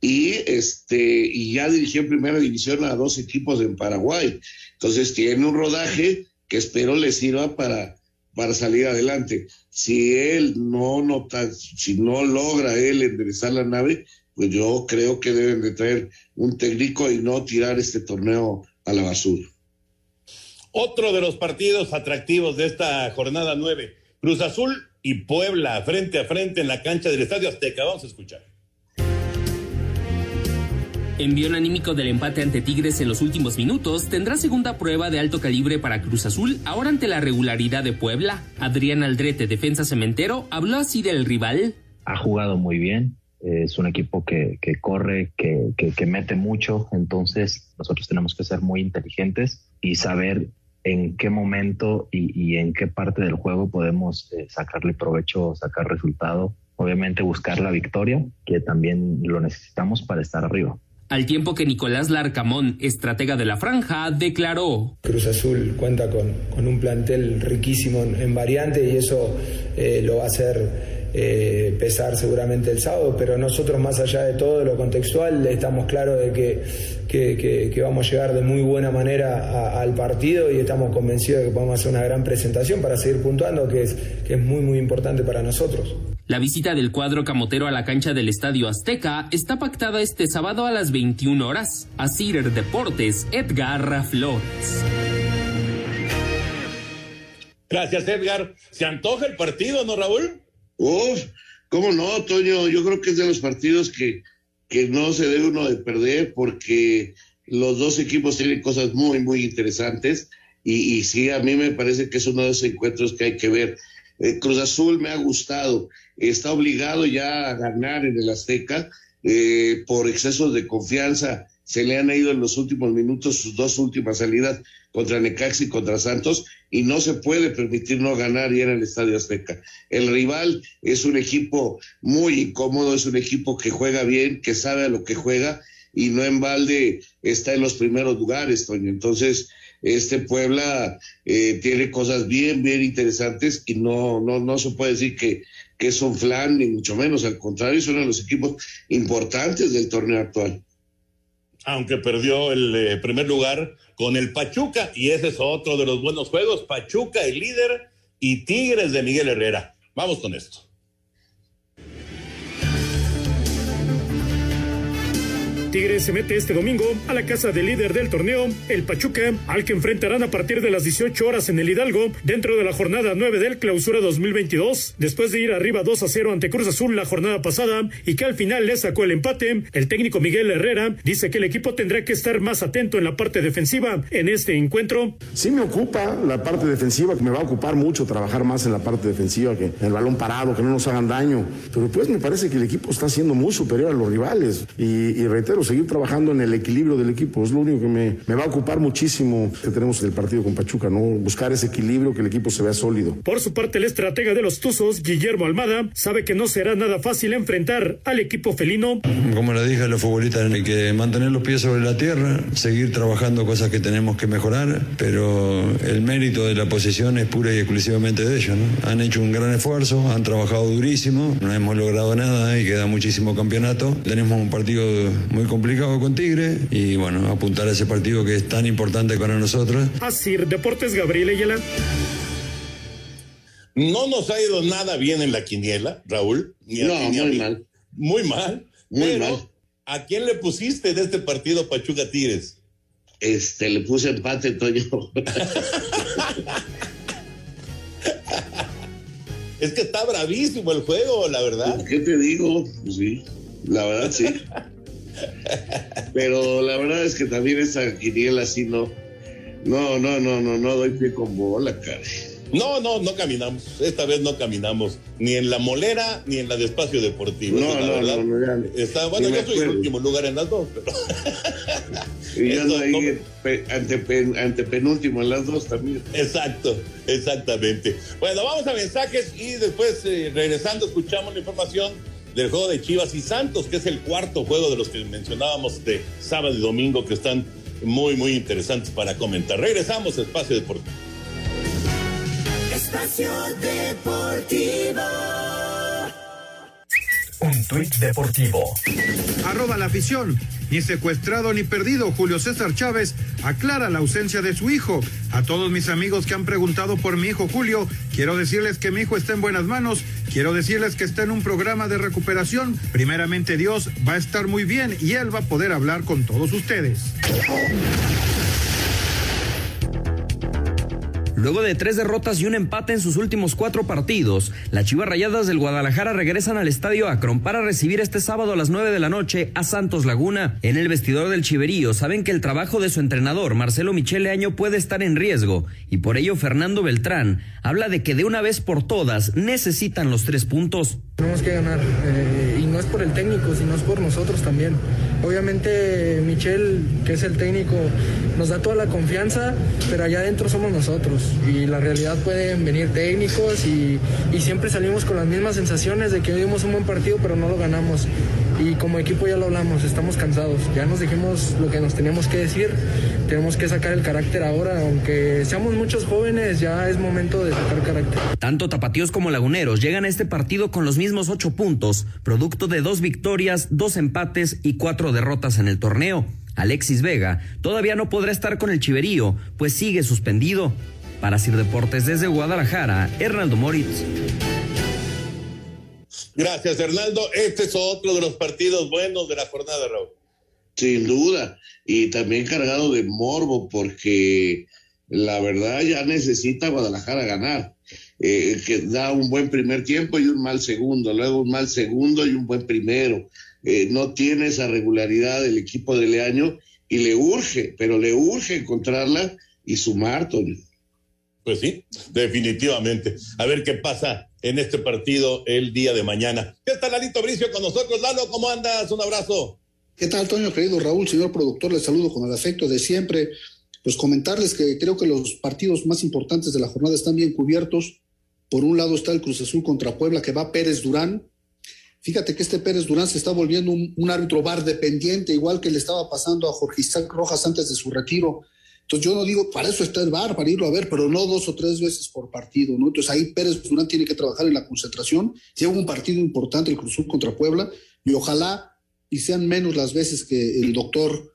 y este, y ya dirigió en primera división a dos equipos en Paraguay. Entonces tiene un rodaje que espero le sirva para, para salir adelante. Si él no nota, si no logra él enderezar la nave, pues yo creo que deben de traer un técnico y no tirar este torneo a la basura. Otro de los partidos atractivos de esta jornada nueve, Cruz Azul y Puebla, frente a frente en la cancha del Estadio Azteca. Vamos a escuchar. Envión anímico del empate ante Tigres en los últimos minutos tendrá segunda prueba de alto calibre para Cruz Azul, ahora ante la regularidad de Puebla. Adrián Aldrete, defensa cementero, habló así del rival. Ha jugado muy bien, es un equipo que, que corre, que, que, que, mete mucho, entonces nosotros tenemos que ser muy inteligentes y saber en qué momento y, y en qué parte del juego podemos eh, sacarle provecho, sacar resultado. Obviamente buscar la victoria, que también lo necesitamos para estar arriba. al tiempo que Nicolás Larcamón, estratega de la franja, declaró. Cruz Azul cuenta con, con un plantel riquísimo en, en variante y eso eh, lo va a hacer eh, pesar seguramente el sábado, pero nosotros más allá de todo lo contextual estamos claros de que, que, que, que vamos a llegar de muy buena manera a, al partido y estamos convencidos de que podemos hacer una gran presentación para seguir puntuando, que es, que es muy muy importante para nosotros. La visita del cuadro camotero a la cancha del Estadio Azteca está pactada este sábado a las 21 horas. A Cider Deportes, Edgar Flores. Gracias, Edgar. ¿Se antoja el partido, no, Raúl? Uf, ¿cómo no, Toño? Yo creo que es de los partidos que, que no se debe uno de perder porque los dos equipos tienen cosas muy, muy interesantes y, y sí, a mí me parece que es uno de esos encuentros que hay que ver. Eh, Cruz Azul me ha gustado, está obligado ya a ganar en el Azteca eh, por excesos de confianza. Se le han ido en los últimos minutos sus dos últimas salidas contra Necaxi y contra Santos y no se puede permitir no ganar ya en el Estadio Azteca. El rival es un equipo muy incómodo, es un equipo que juega bien, que sabe a lo que juega y no en balde está en los primeros lugares, Toño. Entonces, este Puebla eh, tiene cosas bien, bien interesantes y no, no, no se puede decir que, que es un flan, ni mucho menos, al contrario, es uno de los equipos importantes del torneo actual. Aunque perdió el eh, primer lugar con el Pachuca, y ese es otro de los buenos juegos, Pachuca, el líder, y Tigres de Miguel Herrera. Vamos con esto. Tigres se mete este domingo a la casa del líder del torneo, el Pachuca, al que enfrentarán a partir de las 18 horas en el Hidalgo, dentro de la jornada 9 del Clausura 2022. Después de ir arriba 2 a 0 ante Cruz Azul la jornada pasada y que al final le sacó el empate, el técnico Miguel Herrera dice que el equipo tendrá que estar más atento en la parte defensiva en este encuentro. Sí me ocupa la parte defensiva, que me va a ocupar mucho trabajar más en la parte defensiva, que el balón parado, que no nos hagan daño. Pero pues me parece que el equipo está siendo muy superior a los rivales. Y, y reitero, seguir trabajando en el equilibrio del equipo. Es lo único que me, me, va a ocupar muchísimo que tenemos el partido con Pachuca, ¿no? Buscar ese equilibrio, que el equipo se vea sólido. Por su parte, el estratega de los Tuzos, Guillermo Almada, sabe que no será nada fácil enfrentar al equipo felino. Como le dije a los futbolistas, hay que mantener los pies sobre la tierra, seguir trabajando cosas que tenemos que mejorar, pero el mérito de la posición es pura y exclusivamente de ellos, ¿no? Han hecho un gran esfuerzo, han trabajado durísimo, no hemos logrado nada y queda muchísimo campeonato. Tenemos un partido muy complicado con Tigre y bueno, apuntar a ese partido que es tan importante para nosotros. Así, Deportes Gabriel Ayala. No nos ha ido nada bien en la quiniela, Raúl. Ni no, ni muy mal. Muy mal. Muy pero, mal. ¿A quién le pusiste de este partido Pachuca Tigres? Este, le puse empate, Toño. es que está bravísimo el juego, la verdad. ¿Qué te digo? Pues sí, la verdad sí. Pero la verdad es que también esa quiniela así no. No, no, no, no, no doy pie con bola, cara. No, no, no caminamos. Esta vez no caminamos ni en la molera ni en la de espacio deportivo. No, no, no, no, no, Está, bueno, yo soy en último lugar en las dos, pero. y yo (laughs) ando ahí no... pe, ante, pen, ante, penúltimo en las dos también. Exacto, exactamente. Bueno, vamos a mensajes y después, eh, regresando, escuchamos la información del juego de Chivas y Santos, que es el cuarto juego de los que mencionábamos de sábado y domingo, que están muy, muy interesantes para comentar. Regresamos a Espacio Deportivo. Espacio Deportivo. Un tuit deportivo. Arroba la afición. Ni secuestrado ni perdido, Julio César Chávez aclara la ausencia de su hijo. A todos mis amigos que han preguntado por mi hijo Julio, quiero decirles que mi hijo está en buenas manos. Quiero decirles que está en un programa de recuperación. Primeramente Dios va a estar muy bien y él va a poder hablar con todos ustedes. Luego de tres derrotas y un empate en sus últimos cuatro partidos, las Chivas Rayadas del Guadalajara regresan al Estadio Akron para recibir este sábado a las 9 de la noche a Santos Laguna. En el vestidor del Chiverío saben que el trabajo de su entrenador, Marcelo Michele Año, puede estar en riesgo y por ello Fernando Beltrán habla de que de una vez por todas necesitan los tres puntos. Tenemos que ganar eh, y no es por el técnico, sino es por nosotros también. Obviamente Michel, que es el técnico, nos da toda la confianza, pero allá adentro somos nosotros y la realidad pueden venir técnicos y, y siempre salimos con las mismas sensaciones de que hoy dimos un buen partido, pero no lo ganamos. Y como equipo ya lo hablamos, estamos cansados, ya nos dijimos lo que nos teníamos que decir, tenemos que sacar el carácter ahora, aunque seamos muchos jóvenes, ya es momento de sacar carácter. Tanto tapatíos como laguneros llegan a este partido con los mismos ocho puntos, producto de dos victorias, dos empates y cuatro derrotas en el torneo. Alexis Vega todavía no podrá estar con el Chiverío, pues sigue suspendido. Para Sir Deportes desde Guadalajara, Hernando Moritz. Gracias, Hernando. Este es otro de los partidos buenos de la jornada, Raúl. Sin duda. Y también cargado de morbo, porque la verdad ya necesita Guadalajara ganar. Eh, que da un buen primer tiempo y un mal segundo, luego un mal segundo y un buen primero. Eh, no tiene esa regularidad del equipo de Leaño y le urge, pero le urge encontrarla y sumar, Toño. Pues sí, definitivamente. A ver qué pasa en este partido el día de mañana. ¿Qué tal, Lalito Bricio, con nosotros? Lalo, ¿cómo andas? Un abrazo. ¿Qué tal, Toño, querido Raúl, señor productor? Les saludo con el afecto de siempre. Pues comentarles que creo que los partidos más importantes de la jornada están bien cubiertos. Por un lado está el Cruz Azul contra Puebla, que va Pérez Durán. Fíjate que este Pérez Durán se está volviendo un, árbitro bar dependiente, igual que le estaba pasando a Jorge Isaac Rojas antes de su retiro. Entonces yo no digo, para eso está el bar, para irlo a ver, pero no dos o tres veces por partido, ¿no? Entonces ahí Pérez Durán tiene que trabajar en la concentración. Lleva un partido importante el Cruz Azul contra Puebla y ojalá y sean menos las veces que el doctor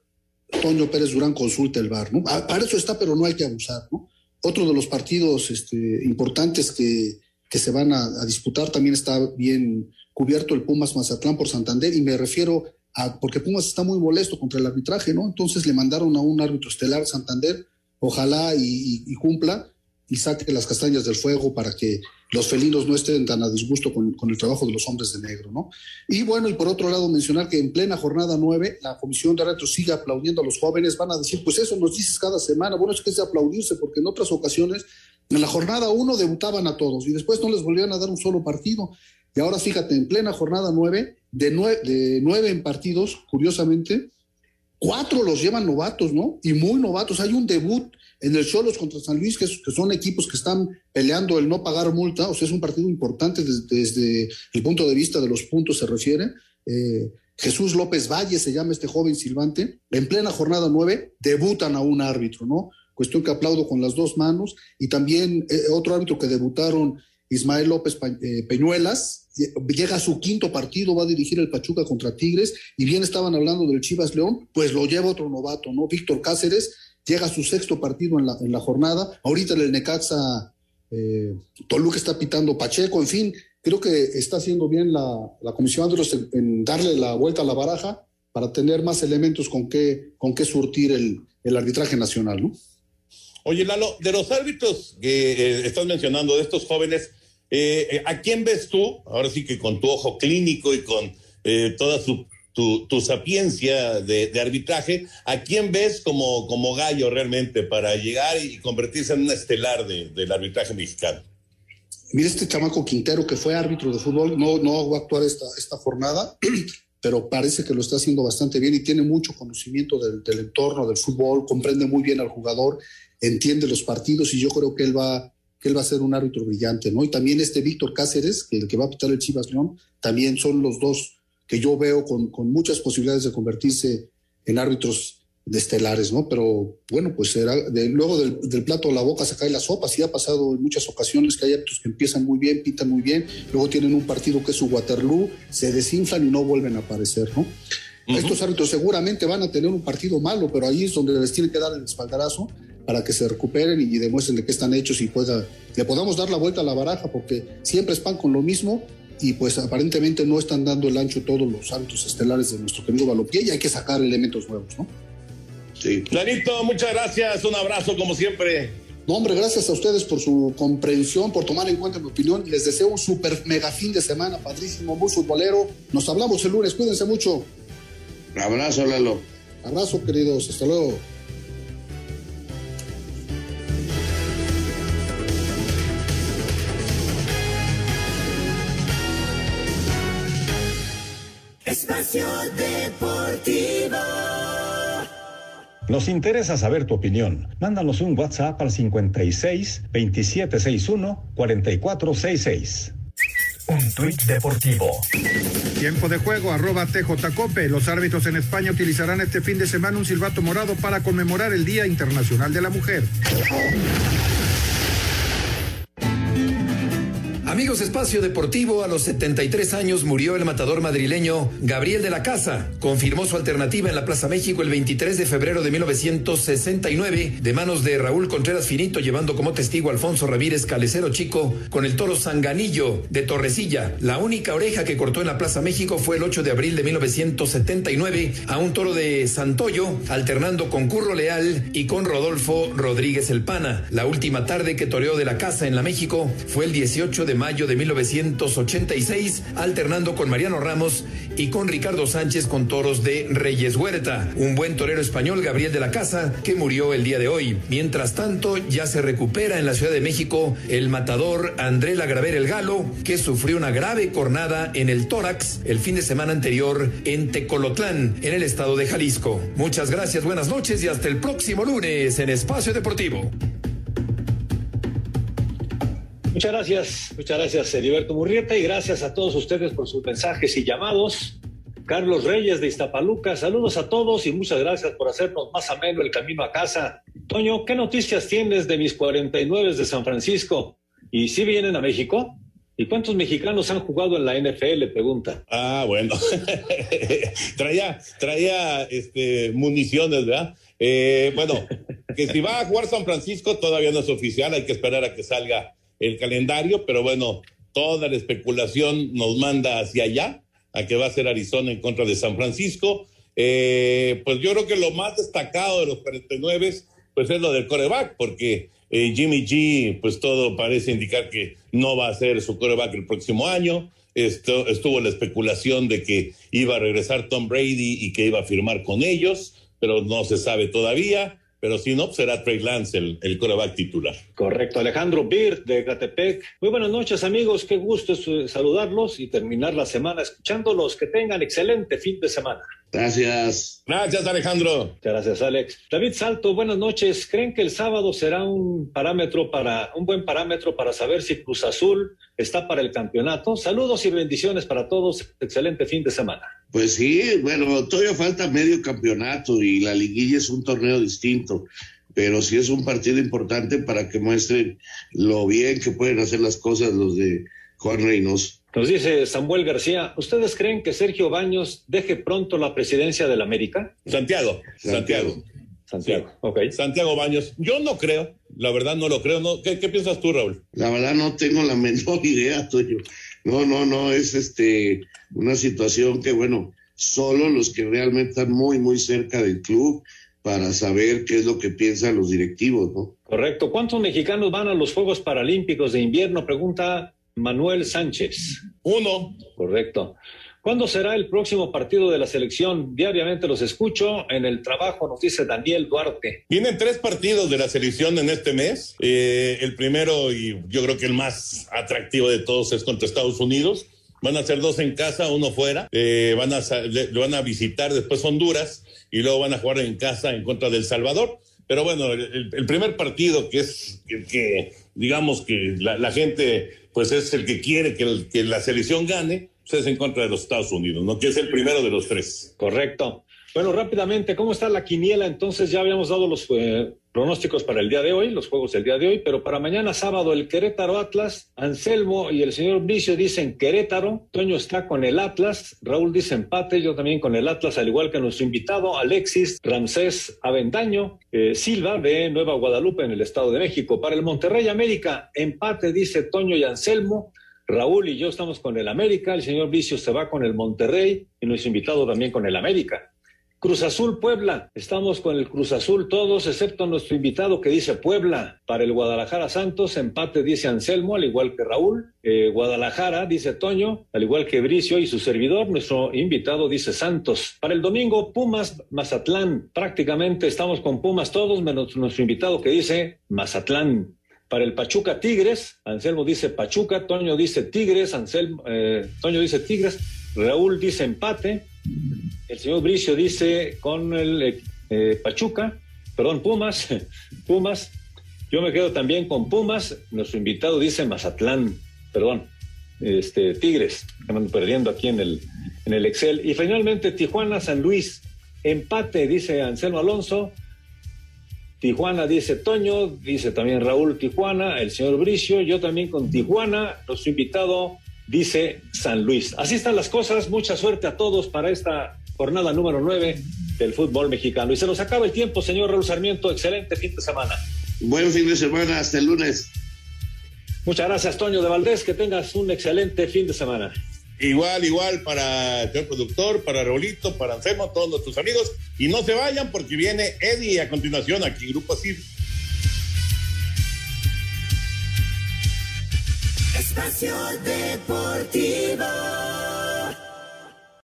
Toño Pérez Durán consulte el bar, ¿no? Para eso está, pero no hay que abusar, ¿no? Otro de los partidos este, importantes que, que se van a, disputar también está bien cubierto el Pumas Mazatlán por Santander y me refiero a, porque Pumas está muy molesto contra el arbitraje, ¿no? Entonces le mandaron a un árbitro estelar Santander, ojalá y, cumpla y saque las castañas del fuego para que los felinos no estén tan a disgusto con, con, el trabajo de los hombres de negro, ¿no? Y bueno, y por otro lado mencionar que en plena jornada nueve, la comisión de árbitros sigue aplaudiendo a los jóvenes, van a decir, pues eso nos dices cada semana, bueno, es que es de aplaudirse, porque en otras ocasiones, en la jornada uno debutaban a todos y después no les volvían a dar un solo partido. Y ahora fíjate, en plena jornada nueve, de nueve, de nueve en partidos, curiosamente, cuatro los llevan novatos, ¿no? Y muy novatos. Hay un debut en el Cholos contra San Luis, que, es, que, son equipos que están peleando el no pagar multa, o sea, es un partido importante desde, el punto de vista de los puntos se refiere. Eh, Jesús López Valle se llama este joven silbante, en plena jornada nueve debutan a un árbitro, ¿no? Cuestión que aplaudo con las dos manos, y también eh, otro árbitro que debutaron, Ismael López eh, Peñuelas, llega a su quinto partido, va a dirigir el Pachuca contra Tigres, y bien estaban hablando del Chivas León, pues lo lleva otro novato, ¿no? Víctor Cáceres, llega a su sexto partido en la, en la jornada. Ahorita en el Necaxa, eh, Toluca está pitando Pacheco, en fin, creo que está haciendo bien la, la Comisión Andros en, darle la vuelta a la baraja para tener más elementos con qué, con qué surtir el arbitraje nacional, ¿no? Oye, Lalo, de los árbitros que eh, estás mencionando, de estos jóvenes, eh, ¿a quién ves tú? Ahora sí que con tu ojo clínico y con eh, toda tu, tu sapiencia de, arbitraje, ¿a quién ves como, gallo realmente para llegar y convertirse en un estelar de, del arbitraje mexicano? Mira, este chamaco Quintero que fue árbitro de fútbol, no, no va a actuar esta, esta jornada, (clears throat) pero parece que lo está haciendo bastante bien y tiene mucho conocimiento del, del entorno del fútbol, comprende muy bien al jugador, entiende los partidos y yo creo que él va, que él va a ser un árbitro brillante, ¿no? Y también este Víctor Cáceres, que el que va a pitar el Chivas León, también son los dos que yo veo con, con, muchas posibilidades de convertirse en árbitros de estelares, ¿no? Pero bueno, pues será, de, luego del, del, plato a la boca se cae la sopa, sí ha pasado en muchas ocasiones que hay árbitros que empiezan muy bien, pitan muy bien, luego tienen un partido que es su Waterloo, se desinflan y no vuelven a aparecer, ¿no? Uh -huh. Estos árbitros seguramente van a tener un partido malo, pero ahí es donde les tienen que dar el espaldarazo para que se recuperen y demuestren de qué están hechos y pueda, le podamos dar la vuelta a la baraja, porque siempre es pan con lo mismo y pues aparentemente no están dando el ancho todos los árbitros estelares de nuestro querido Balompié y hay que sacar elementos nuevos, ¿no? Sí. Clarito, muchas gracias, un abrazo como siempre. No, hombre, gracias a ustedes por su comprensión, por tomar en cuenta mi opinión. Les deseo un super mega fin de semana, padrísimo, muy futbolero. Nos hablamos el lunes, cuídense mucho. Abrazo, Lalo. Abrazo, queridos, hasta luego. Espacio Deportivo. Nos interesa saber tu opinión. Mándanos un WhatsApp al 56 2761 4466. Un tuit deportivo. Tiempo de juego, arroba TJCope. Los árbitros en España utilizarán este fin de semana un silbato morado para conmemorar el Día Internacional de la Mujer. Amigos Espacio Deportivo, a los 73 años murió el matador madrileño Gabriel de la Casa. Confirmó su alternativa en la Plaza México el 23 de febrero de 1969 de manos de Raúl Contreras Finito, llevando como testigo a Alfonso Ramírez Calecero Chico con el toro Sanganillo de Torrecilla. La única oreja que cortó en la Plaza México fue el 8 de abril de 1979 a un toro de Santoyo, alternando con Curro Leal y con Rodolfo Rodríguez El Pana. La última tarde que toreó de la casa en la México fue el 18 de mayo de 1986, alternando con Mariano Ramos y con Ricardo Sánchez con toros de Reyes Huerta. Un buen torero español, Gabriel de la Casa, que murió el día de hoy. Mientras tanto, ya se recupera en la Ciudad de México el matador André Lagraver el Galo, que sufrió una grave cornada en el tórax el fin de semana anterior en Tecolotlán, en el estado de Jalisco. Muchas gracias, buenas noches y hasta el próximo lunes en Espacio Deportivo. Muchas gracias, muchas gracias, Heriberto Murrieta, y gracias a todos ustedes por sus mensajes y llamados. Carlos Reyes de Iztapaluca, saludos a todos y muchas gracias por hacernos más ameno el camino a casa. Toño, ¿qué noticias tienes de mis 49 de San Francisco? ¿Y si vienen a México? ¿Y cuántos mexicanos han jugado en la NFL? Pregunta. Ah, bueno. (laughs) traía, traía este, municiones, ¿verdad? Eh, bueno, que si va a jugar San Francisco todavía no es oficial, hay que esperar a que salga el calendario, pero bueno, toda la especulación nos manda hacia allá, a que va a ser Arizona en contra de San Francisco. Eh, pues yo creo que lo más destacado de los 49 pues es lo del coreback, porque eh, Jimmy G, pues todo parece indicar que no va a ser su coreback el próximo año. Esto, estuvo la especulación de que iba a regresar Tom Brady y que iba a firmar con ellos, pero no se sabe todavía pero si no, será Trey Lance el, el coreback titular. Correcto, Alejandro Birt de Catepec. Muy buenas noches, amigos. Qué gusto saludarlos y terminar la semana escuchándolos. Que tengan excelente fin de semana. Gracias. Gracias, Alejandro. Muchas gracias, Alex. David Salto, buenas noches. ¿Creen que el sábado será un parámetro para, un buen parámetro para saber si Cruz Azul está para el campeonato? Saludos y bendiciones para todos. Excelente fin de semana. Pues sí, bueno, todavía falta medio campeonato y la liguilla es un torneo distinto, pero sí es un partido importante para que muestren lo bien que pueden hacer las cosas los de Juan Reynoso. Nos dice Samuel García, ¿ustedes creen que Sergio Baños deje pronto la presidencia del América? Santiago, Santiago. Santiago, ok. Santiago Baños. Yo no creo, la verdad no lo creo. No, ¿qué, ¿Qué piensas tú, Raúl? La verdad no tengo la (laughs) menor idea, tuyo. No, no, no, es este una situación que, bueno, solo los que realmente están muy, muy cerca del club para saber qué es lo que piensan los directivos, ¿no? Correcto. ¿Cuántos mexicanos van a los Juegos Paralímpicos de invierno? Pregunta Manuel Sánchez. Uno. Correcto. ¿Cuándo será el próximo partido de la selección? Diariamente los escucho. En el trabajo nos dice Daniel Duarte. Vienen tres partidos de la selección en este mes. Eh, el primero y yo creo que el más atractivo de todos es contra Estados Unidos. Van a ser dos en casa, uno fuera. Eh, van, a, van a visitar después Honduras y luego van a jugar en casa en contra del Salvador. Pero bueno, el, primer partido que es el que, digamos que la, gente pues es el que quiere que, la selección gane, es en contra de los Estados Unidos, ¿no? Que es el primero de los tres. Correcto. Bueno, rápidamente, ¿cómo está la quiniela? Entonces ya habíamos dado los eh, pronósticos para el día de hoy, los juegos del día de hoy, pero para mañana sábado el Querétaro Atlas, Anselmo y el señor Vicio dicen Querétaro, Toño está con el Atlas, Raúl dice empate, yo también con el Atlas, al igual que nuestro invitado Alexis Ramsés Aventaño, eh, Silva de Nueva Guadalupe en el Estado de México. Para el Monterrey América, empate dice Toño y Anselmo. Raúl y yo estamos con el América, el señor Vicio se va con el Monterrey y nuestro invitado también con el América. Cruz Azul Puebla. Estamos con el Cruz Azul todos, excepto nuestro invitado que dice Puebla. Para el Guadalajara Santos, empate dice Anselmo, al igual que Raúl. Eh, Guadalajara dice Toño, al igual que Bricio y su servidor. Nuestro invitado dice Santos. Para el domingo, Pumas Mazatlán. Prácticamente estamos con Pumas todos, menos nuestro invitado que dice Mazatlán. Para el Pachuca Tigres, Anselmo dice Pachuca, Toño dice Tigres, Anselmo, eh, Toño dice Tigres, Raúl dice empate, el señor Bricio dice con el eh, Pachuca, perdón, Pumas, (laughs) Pumas. Yo me quedo también con Pumas. Nuestro invitado dice Mazatlán, perdón, este, Tigres, que perdiendo aquí en el, en el Excel. Y finalmente Tijuana, San Luis, empate, dice Anselmo Alonso. Tijuana dice Toño, dice también Raúl Tijuana, el señor Bricio, yo también con Tijuana, nuestro invitado dice San Luis. Así están las cosas, mucha suerte a todos para esta jornada número 9 del fútbol mexicano. Y se nos acaba el tiempo, señor Raúl Sarmiento, excelente fin de semana. Buen fin de semana, hasta el lunes. Muchas gracias, Toño de Valdés, que tengas un excelente fin de semana. Igual, igual para el productor, para Raulito, para Anselmo, todos nuestros amigos. Y no se vayan porque viene Eddie a continuación aquí, Grupo CIR. Espacio Deportivo.